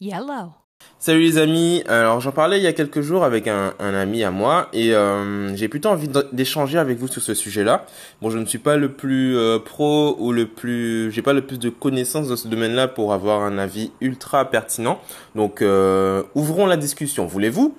Yellow. Salut les amis, alors j'en parlais il y a quelques jours avec un, un ami à moi et euh, j'ai plutôt envie d'échanger avec vous sur ce sujet-là. Bon, je ne suis pas le plus euh, pro ou le plus, j'ai pas le plus de connaissances dans ce domaine-là pour avoir un avis ultra pertinent. Donc euh, ouvrons la discussion, voulez-vous?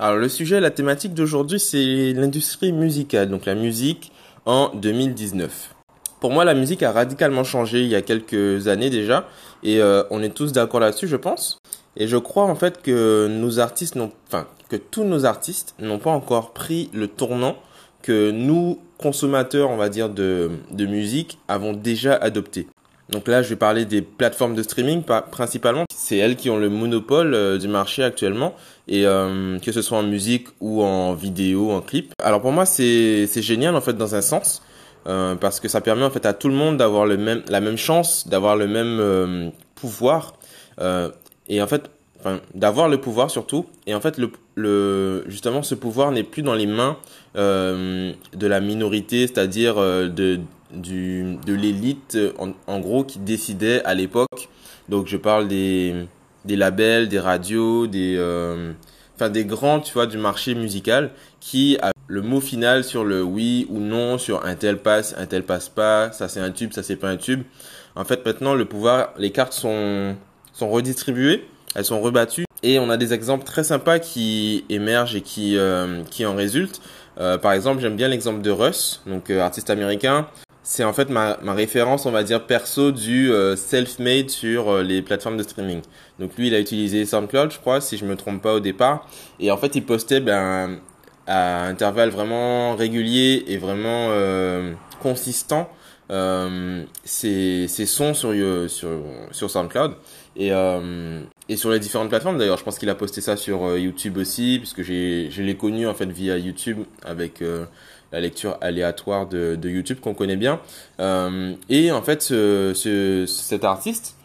Alors le sujet, la thématique d'aujourd'hui, c'est l'industrie musicale, donc la musique en 2019. Pour moi, la musique a radicalement changé il y a quelques années déjà, et euh, on est tous d'accord là-dessus, je pense. Et je crois en fait que nos artistes n'ont, enfin, que tous nos artistes n'ont pas encore pris le tournant que nous, consommateurs, on va dire, de, de musique, avons déjà adopté. Donc là, je vais parler des plateformes de streaming principalement. C'est elles qui ont le monopole euh, du marché actuellement, et euh, que ce soit en musique ou en vidéo, en clip. Alors pour moi, c'est c'est génial en fait dans un sens euh, parce que ça permet en fait à tout le monde d'avoir le même la même chance, d'avoir le même euh, pouvoir euh, et en fait enfin d'avoir le pouvoir surtout et en fait le, le justement ce pouvoir n'est plus dans les mains de la minorité, c'est-à-dire de du de l'élite en, en, gros qui décidait à l'époque. Donc je parle des des labels, des radios, des enfin des grands, tu vois, du marché musical qui le mot final sur le oui ou non, sur un tel passe, un tel passe pas, ça c'est un tube, ça c'est pas un tube. En fait, maintenant, le pouvoir, les cartes sont, sont redistribuées, elles sont rebattues, et on a des exemples très sympas qui émergent et qui, euh, qui en résultent. Euh, par exemple, j'aime bien l'exemple de Russ, donc euh, artiste américain. C'est en fait ma, ma référence, on va dire, perso du self-made sur les plateformes de streaming. Donc lui, il a utilisé SoundCloud, je crois, si je me trompe pas au départ. Et en fait, il postait ben, à intervalles vraiment réguliers et vraiment euh, consistants euh, ces, sons sur, sur, sur SoundCloud et, euh, et sur les différentes plateformes d'ailleurs. Je pense qu'il a posté ça sur euh, YouTube aussi puisque j'ai, je l'ai connu en fait via YouTube avec euh, la lecture aléatoire de, de YouTube qu'on connaît bien. Euh, et en fait, ce, ce, cet artiste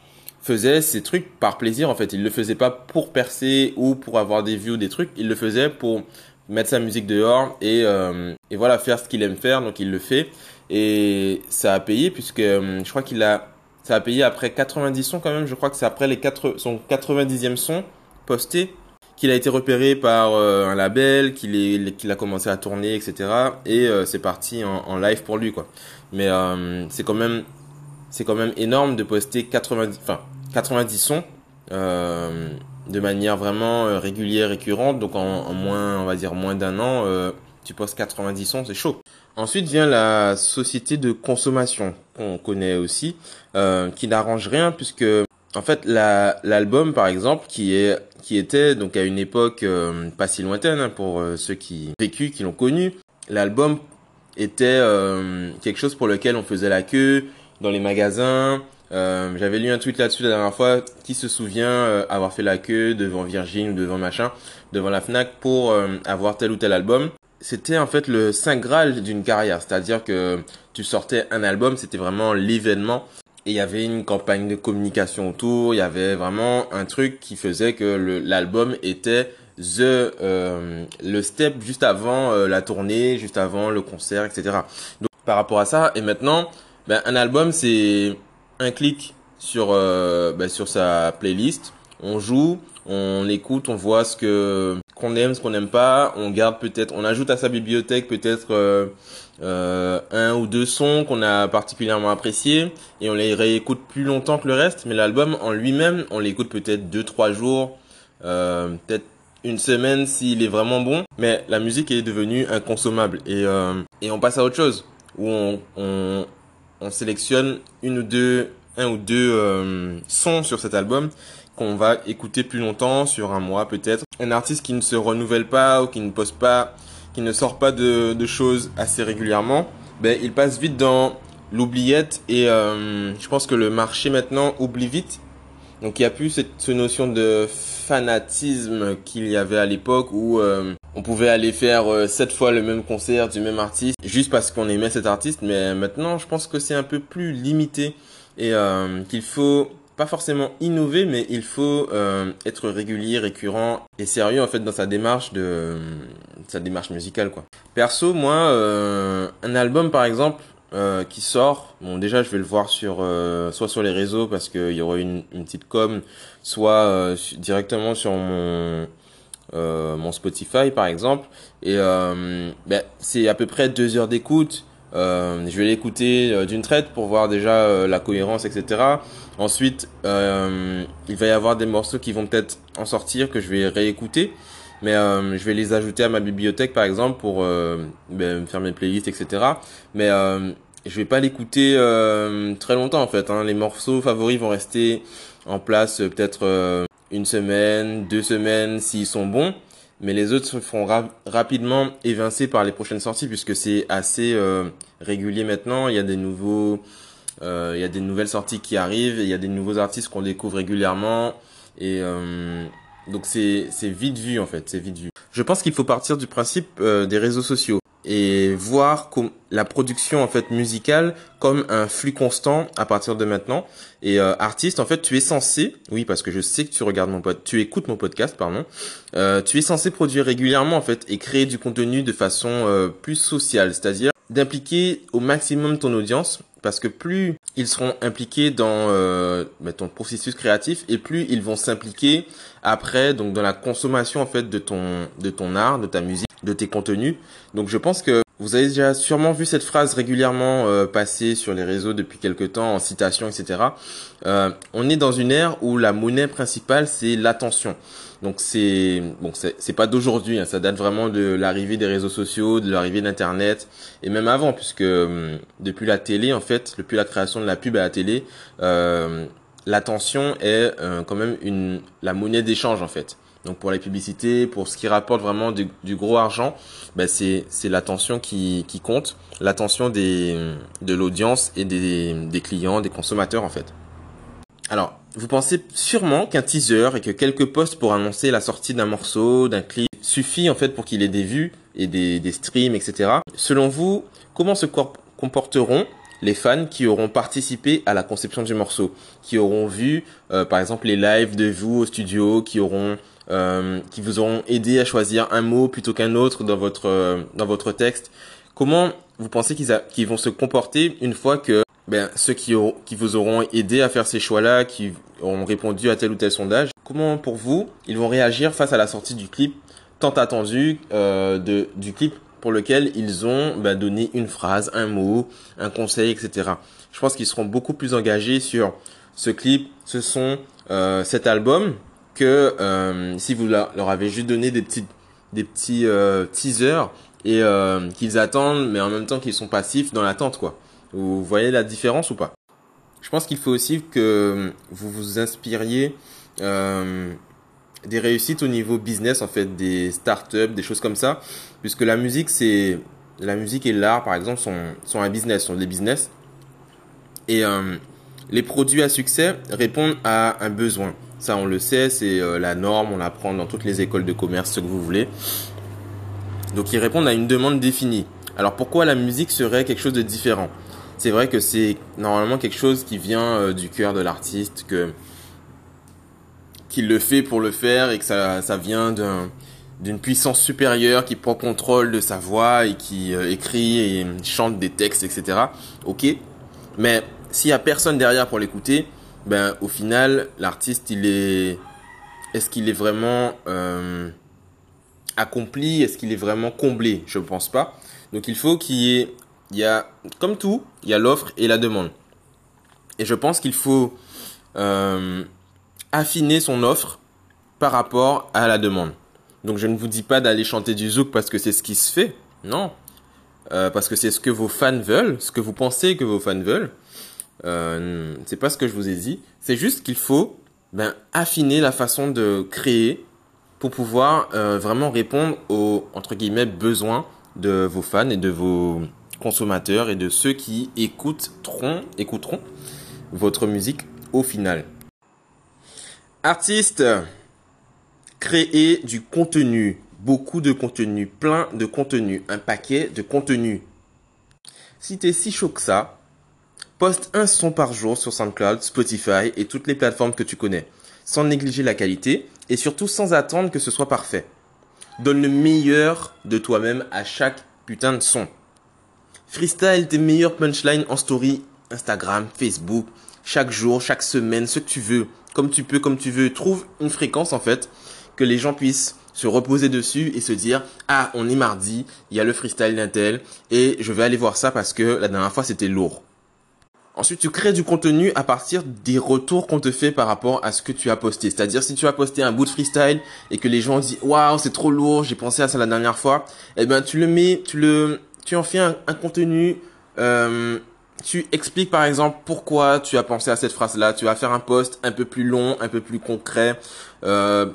faisait ces trucs par plaisir en fait. Il le faisait pas pour percer ou pour avoir des vues des trucs. Il le faisait pour mettre sa musique dehors et, euh, et voilà faire ce qu'il aime faire donc il le fait. Et ça a payé puisque euh, je crois qu'il a ça a payé après 90 sons quand même. Je crois que c'est après les 4 son 90e son posté qu'il a été repéré par euh, un label qu'il qu'il a commencé à tourner etc et c'est parti en, live pour lui quoi. Mais c'est quand même c'est quand même énorme de poster 90 enfin 90 sons de manière vraiment euh, régulière, récurrente. Donc en, moins, on va dire moins d'un an, euh, tu postes 90 sons, c'est chaud. Ensuite vient la société de consommation qu'on connaît aussi, euh, qui n'arrange rien puisque en fait l'album par exemple qui est qui était donc à une époque pas si lointaine hein, pour ceux qui vécu, qui l'ont connu, l'album était quelque chose pour lequel on faisait la queue dans les magasins, euh, j'avais lu un tweet là-dessus la dernière fois. Qui se souvient euh, avoir fait la queue devant Virgin ou devant machin, devant la Fnac pour euh, avoir tel ou tel album? C'était en fait le saint graal d'une carrière. C'est-à-dire que tu sortais un album, c'était vraiment l'événement. Et il y avait une campagne de communication autour. Il y avait vraiment un truc qui faisait que l'album était the le step juste avant la tournée, juste avant le concert, etc. Donc par rapport à ça, et maintenant, ben, un album c'est un clic sur, euh, bah, sur sa playlist, on joue, on écoute, on voit ce que qu'on aime, ce qu'on n'aime pas, on garde peut-être, on ajoute à sa bibliothèque peut-être euh, euh, un ou deux sons qu'on a particulièrement appréciés et on les réécoute plus longtemps que le reste. Mais l'album en lui-même, on l'écoute peut-être deux trois jours, peut-être une semaine s'il est vraiment bon. Mais la musique est devenue inconsommable et et on passe à autre chose où on, on on sélectionne une ou deux, un ou deux euh, sons sur cet album qu'on va écouter plus longtemps, sur un mois peut-être. Un artiste qui ne se renouvelle pas ou qui ne poste pas, qui ne sort pas de, de choses assez régulièrement, ben il passe vite dans l'oubliette et euh, je pense que le marché maintenant oublie vite. Donc il n'y a plus cette, notion de fanatisme qu'il y avait à l'époque où euh, on pouvait aller faire euh, sept fois le même concert du même artiste juste parce qu'on aimait cet artiste. Mais maintenant, je pense que c'est un peu plus limité et euh, qu'il faut pas forcément innover, mais il faut euh, être régulier, récurrent et sérieux en fait dans sa démarche de sa démarche musicale quoi. Perso, moi, un album par exemple, euh, qui sort, bon déjà je vais le voir sur euh, soit sur les réseaux parce qu'il y aura une, une petite com, soit euh, directement sur mon mon Spotify par exemple. Et ben, c'est à peu près deux heures d'écoute. je vais l'écouter d'une traite pour voir déjà la cohérence, etc. Ensuite, il va y avoir des morceaux qui vont peut-être en sortir que je vais réécouter mais euh, je vais les ajouter à ma bibliothèque par exemple pour euh, ben, faire mes playlists etc mais euh, je vais pas l'écouter euh, très longtemps en fait hein. les morceaux favoris vont rester en place euh, peut-être une semaine deux semaines s'ils sont bons. Mais les autres se feront rapidement évincer par les prochaines sorties puisque c'est assez régulier maintenant. Il y a des nouveaux il y a des nouvelles sorties qui arrivent il y a des nouveaux artistes qu'on découvre régulièrement. Et donc c'est c'est vite vu en fait, c'est vite vu. Je pense qu'il faut partir du principe euh, des réseaux sociaux et voir la production en fait musicale comme un flux constant à partir de maintenant. Et euh, artiste, en fait, tu es censé, oui, parce que je sais que tu regardes mon pod, tu écoutes mon podcast, pardon. Euh, tu es censé produire régulièrement en fait et créer du contenu de façon euh, plus sociale, c'est-à-dire d'impliquer au maximum ton audience parce que plus ils seront impliqués dans euh, bah, ton processus créatif et plus ils vont s'impliquer après donc dans la consommation en fait de ton de ton art, de ta musique, de tes contenus. Donc je pense que vous avez déjà sûrement vu cette phrase régulièrement euh, passer sur les réseaux depuis quelque temps en citation, etc. Euh, on est dans une ère où la monnaie principale c'est l'attention. Donc c'est bon, c'est pas d'aujourd'hui, hein, ça date vraiment de l'arrivée des réseaux sociaux, de l'arrivée d'internet et même avant, puisque hum, depuis la télé en fait, depuis la création de la pub à la télé, euh, l'attention est euh, quand même une la monnaie d'échange en fait. Donc pour les publicités, pour ce qui rapporte vraiment du, gros argent, ben c'est c'est l'attention qui qui compte, l'attention des de l'audience et des des clients, des consommateurs en fait. Alors, vous pensez sûrement qu'un teaser et que quelques posts pour annoncer la sortie d'un morceau, d'un clip, suffit en fait pour qu'il ait des vues et des, des streams, etc. Selon vous, comment se comporteront les fans qui auront participé à la conception du morceau, qui auront vu euh, par exemple les lives de vous au studio, qui auront euh, qui vous auront aidé à choisir un mot plutôt qu'un autre dans votre euh, dans votre texte? Comment vous pensez qu'ils vont se comporter une fois que ben, ceux qui, qui vous auront aidé à faire ces choix-là, qui auront répondu à tel ou tel sondage, comment pour vous, ils vont réagir face à la sortie du clip tant attendu euh, de, du clip pour lequel ils ont ben, donné une phrase, un mot, un conseil, etc. Je pense qu'ils seront beaucoup plus engagés sur ce clip, ce son, euh, cet album, que euh, si vous leur avez juste donné des petits, des petits euh, teasers et euh, qu'ils attendent, mais en même temps qu'ils sont passifs dans l'attente, quoi. Vous voyez la différence ou pas? Je pense qu'il faut aussi que vous vous inspiriez euh, des réussites au niveau business, en fait, des startups, des choses comme ça, puisque la musique, c'est la musique et l'art, par exemple, sont, un business, sont des business. Et euh, les produits à succès répondent à un besoin. Ça, on le sait, c'est euh, la norme, on l'apprend dans toutes les écoles de commerce, ce que vous voulez. Donc, ils répondent à une demande définie. Alors, pourquoi la musique serait quelque chose de différent? C'est vrai que c'est normalement quelque chose qui vient euh, du cœur de l'artiste, que qu'il le fait pour le faire et que ça, ça vient d'un d'une puissance supérieure qui prend contrôle de sa voix et qui euh, écrit et chante des textes, etc. Ok, mais s'il y a personne derrière pour l'écouter, ben au final l'artiste il est, est-ce qu'il est vraiment euh, accompli, est-ce qu'il est vraiment comblé? Je ne pense pas. Donc il faut qu'il y ait il y a, comme tout, il y a l'offre et la demande. Et je pense qu'il faut euh, affiner son offre par rapport à la demande. Donc je ne vous dis pas d'aller chanter du zouk parce que c'est ce qui se fait, non. Euh, parce que c'est ce que vos fans veulent, ce que vous pensez que vos fans veulent. Euh, c'est pas ce que je vous ai dit. C'est juste qu'il faut ben, affiner la façon de créer pour pouvoir euh, vraiment répondre aux entre guillemets besoins de vos fans et de vos consommateurs et de ceux qui écouteront, écouteront votre musique au final. Artiste, créer du contenu, beaucoup de contenu, plein de contenu, un paquet de contenu. Si t'es si chaud que ça, poste un son par jour sur SoundCloud, Spotify et toutes les plateformes que tu connais, sans négliger la qualité et surtout sans attendre que ce soit parfait. Donne le meilleur de toi-même à chaque putain de son freestyle tes meilleures punchlines en story Instagram, Facebook, chaque jour, chaque semaine, ce que tu veux, comme tu peux, comme tu veux. Trouve une fréquence en fait que les gens puissent se reposer dessus et se dire ah on est mardi, il y a le freestyle d'Intel et je vais aller voir ça parce que la dernière fois c'était lourd. Ensuite, tu crées du contenu à partir des retours qu'on te fait par rapport à ce que tu as posté. C'est-à-dire, si tu as posté un bout de freestyle et que les gens disent, waouh, c'est trop lourd, j'ai pensé à ça la dernière fois, eh ben, tu le mets, tu le, tu en fais un, contenu, euh, tu expliques par exemple pourquoi tu as pensé à cette phrase-là. Tu vas faire un post un peu plus long, un peu plus concret, euh,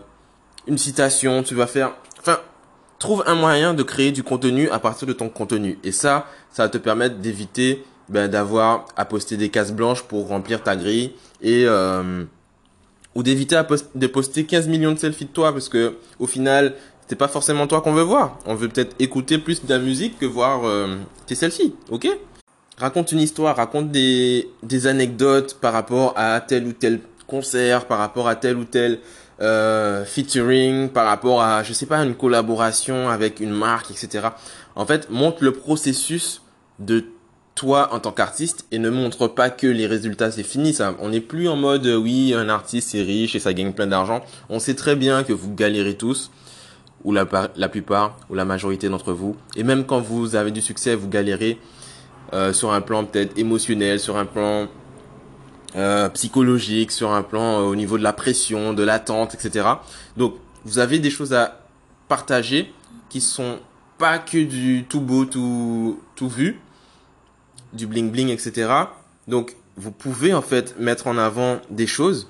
une citation. Tu vas faire, enfin, trouve un moyen de créer du contenu à partir de ton contenu. Et ça, ça va te permettre d'éviter ben, d'avoir à poster des cases blanches pour remplir ta grille et euh, ou d'éviter de poster 15 millions de selfies de toi parce que au final c'est pas forcément toi qu'on veut voir. On veut peut-être écouter plus de la musique que voir euh, tes selfies, ok? Raconte une histoire, raconte des, des anecdotes par rapport à tel ou tel concert, par rapport à tel ou tel euh, featuring, par rapport à, je sais pas, une collaboration avec une marque, etc. En fait, montre le processus de toi en tant qu'artiste et ne montre pas que les résultats c'est fini ça on n'est plus en mode euh, oui un artiste c'est riche et ça gagne plein d'argent on sait très bien que vous galérez tous ou la, plupart ou la majorité d'entre vous. Et même quand vous avez du succès vous galérez euh, sur un plan peut-être émotionnel sur un plan euh, psychologique sur un plan au niveau de la pression de l'attente etc donc vous avez des choses à partager qui sont pas que du tout beau tout tout vu du bling bling, etc. Donc vous pouvez en fait mettre en avant des choses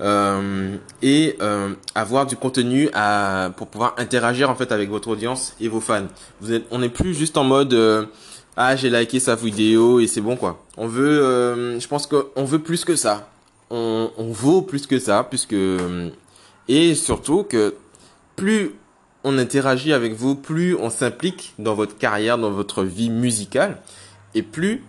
euh, et euh, avoir du contenu à, pour pouvoir interagir en fait avec votre audience et vos fans. Vous êtes, on n'est plus juste en mode euh, ah j'ai liké sa vidéo et c'est bon quoi. On veut, euh, je pense qu'on veut plus que ça. On, on vaut plus que ça puisque et surtout que plus on interagit avec vous, plus on s'implique dans votre carrière, dans votre vie musicale, et plus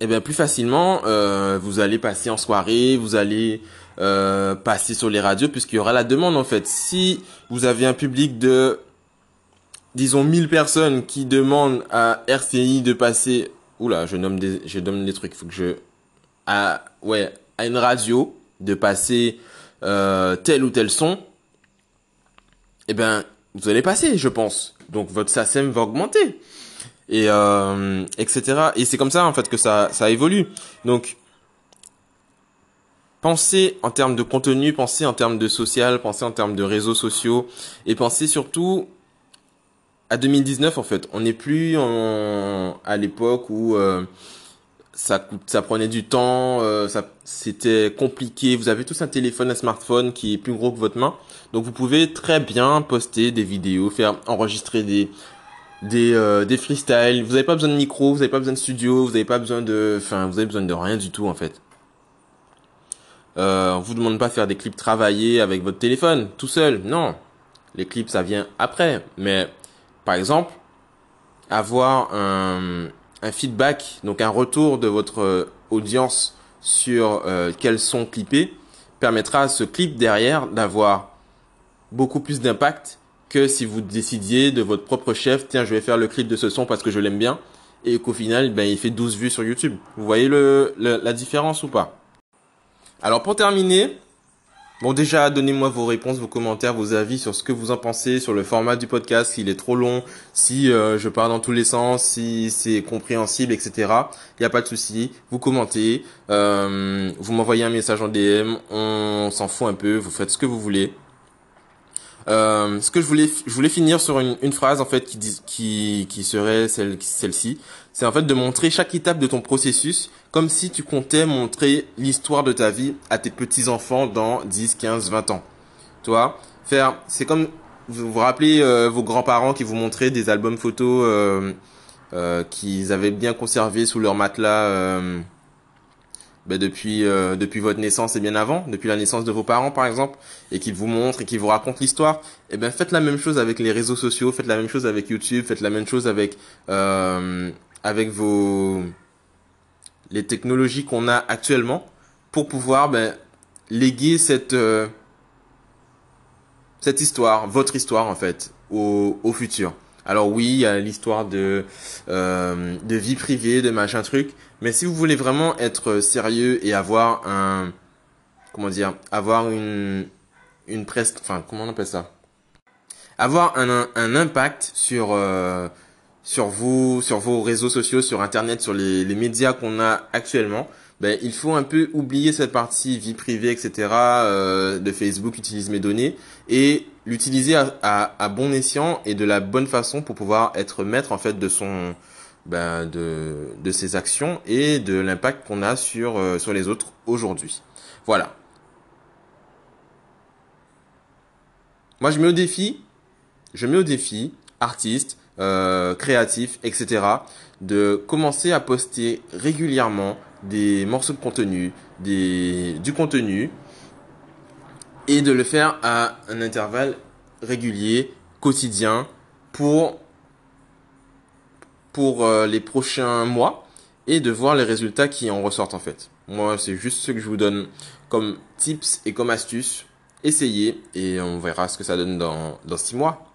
eh bien plus facilement euh, vous allez passer en soirée, vous allez euh, passer sur les radios puisqu'il y aura la demande en fait. Si vous avez un public de disons 1000 personnes qui demandent à RCI de passer oula, je nomme des je donne des trucs, faut que je à ouais, à une radio de passer euh, tel ou tel son eh ben vous allez passer, je pense. Donc votre SACEM va augmenter et euh, etc. Et c'est comme ça en fait que ça ça évolue. Donc pensez en termes de contenu, pensez en termes de social, pensez en termes de réseaux sociaux et pensez surtout à 2019 en fait. On n'est plus en, à l'époque où euh, ça ça prenait du temps, euh, ça c'était compliqué. Vous avez tous un téléphone, un smartphone qui est plus gros que votre main, donc vous pouvez très bien poster des vidéos, faire enregistrer des des euh, des freestyles. Vous n'avez pas besoin de micro, vous n'avez pas besoin de studio, vous n'avez pas besoin de, enfin, vous avez besoin de rien du tout en fait. Euh, on vous demande pas de faire des clips travaillés avec votre téléphone tout seul. Non, les clips ça vient après. Mais par exemple, avoir un, un feedback, donc un retour de votre euh, audience sur euh, quels sont clippés, permettra à ce clip derrière d'avoir beaucoup plus d'impact que si vous décidiez de votre propre chef, tiens, je vais faire le clip de ce son parce que je l'aime bien, et qu'au final, ben, il fait 12 vues sur YouTube. Vous voyez le, la différence ou pas? Alors pour terminer, bon déjà, donnez-moi vos réponses, vos commentaires, vos avis sur ce que vous en pensez, sur le format du podcast, s'il est trop long, si euh, je parle dans tous les sens, si c'est compréhensible, etc. Il n'y a pas de souci, vous commentez, euh, vous m'envoyez un message en DM, on s'en fout un peu, vous faites ce que vous voulez. Euh, ce que je voulais, je voulais finir sur une, une phrase en fait qui, qui, qui serait celle, celle-ci. C'est en fait de montrer chaque étape de ton processus comme si tu comptais montrer l'histoire de ta vie à tes petits enfants dans 10, 15, 20 ans. Toi, faire, c'est comme vous vous rappelez euh, vos grands-parents qui vous montraient des albums photos euh, euh qu'ils avaient bien conservés sous leur matelas euh, ben depuis euh, depuis votre naissance et bien avant, depuis la naissance de vos parents par exemple, et qu'ils vous montrent et qu'ils vous racontent l'histoire, et eh ben faites la même chose avec les réseaux sociaux, faites la même chose avec YouTube, faites la même chose avec euh, avec vos les technologies qu'on a actuellement pour pouvoir ben, léguer cette euh, cette histoire, votre histoire en fait, au, au futur. Alors oui, il y a l'histoire de euh, de vie privée, de machin truc, mais si vous voulez vraiment être sérieux et avoir un comment dire, avoir une une presse, enfin comment on appelle ça, avoir un un impact sur euh, sur vous, sur vos réseaux sociaux, sur Internet, sur les, les médias qu'on a actuellement, ben, il faut un peu oublier cette partie vie privée, etc. Euh, de Facebook, utilise mes données et l'utiliser à, bon escient et de la bonne façon pour pouvoir être maître en fait de son ben, de, de ses actions et de l'impact qu'on a sur euh, sur les autres aujourd'hui. Voilà. Moi, je mets au défi, je mets au défi artiste, euh, créatifs, etc. De commencer à poster régulièrement des morceaux de contenu, des, du contenu, et de le faire à un intervalle régulier, quotidien, pour, pour euh, les prochains mois, et de voir les résultats qui en ressortent en fait. Moi, c'est juste ce que je vous donne comme tips et comme astuces. Essayez et on verra ce que ça donne dans, dans six mois.